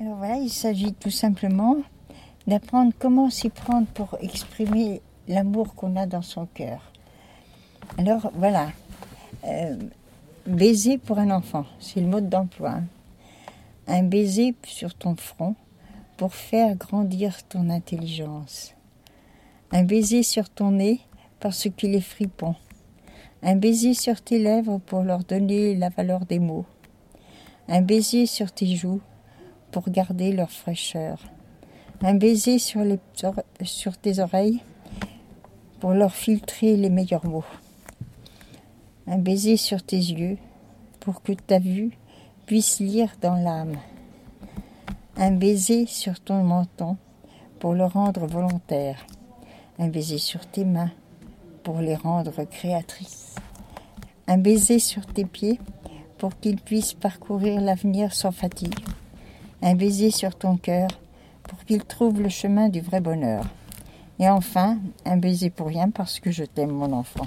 Alors voilà, il s'agit tout simplement d'apprendre comment s'y prendre pour exprimer l'amour qu'on a dans son cœur. Alors voilà, euh, baiser pour un enfant, c'est le mode d'emploi. hein. Un baiser sur ton front pour faire grandir ton intelligence. Un baiser sur ton nez parce qu'il est fripon. Un baiser sur tes lèvres pour leur donner la valeur des mots. Un baiser sur tes joues pour garder leur fraîcheur. Un baiser sur, tes oreilles pour leur filtrer les meilleurs mots. Un baiser sur tes yeux pour que ta vue puisse lire dans l'âme. Un baiser sur ton menton pour le rendre volontaire. Un baiser sur tes mains pour les rendre créatrices. Un baiser sur tes pieds pour qu'ils puissent parcourir l'avenir sans fatigue. Un baiser sur ton cœur pour qu'il trouve le chemin du vrai bonheur. Et enfin, un baiser pour rien parce que je t'aime mon enfant.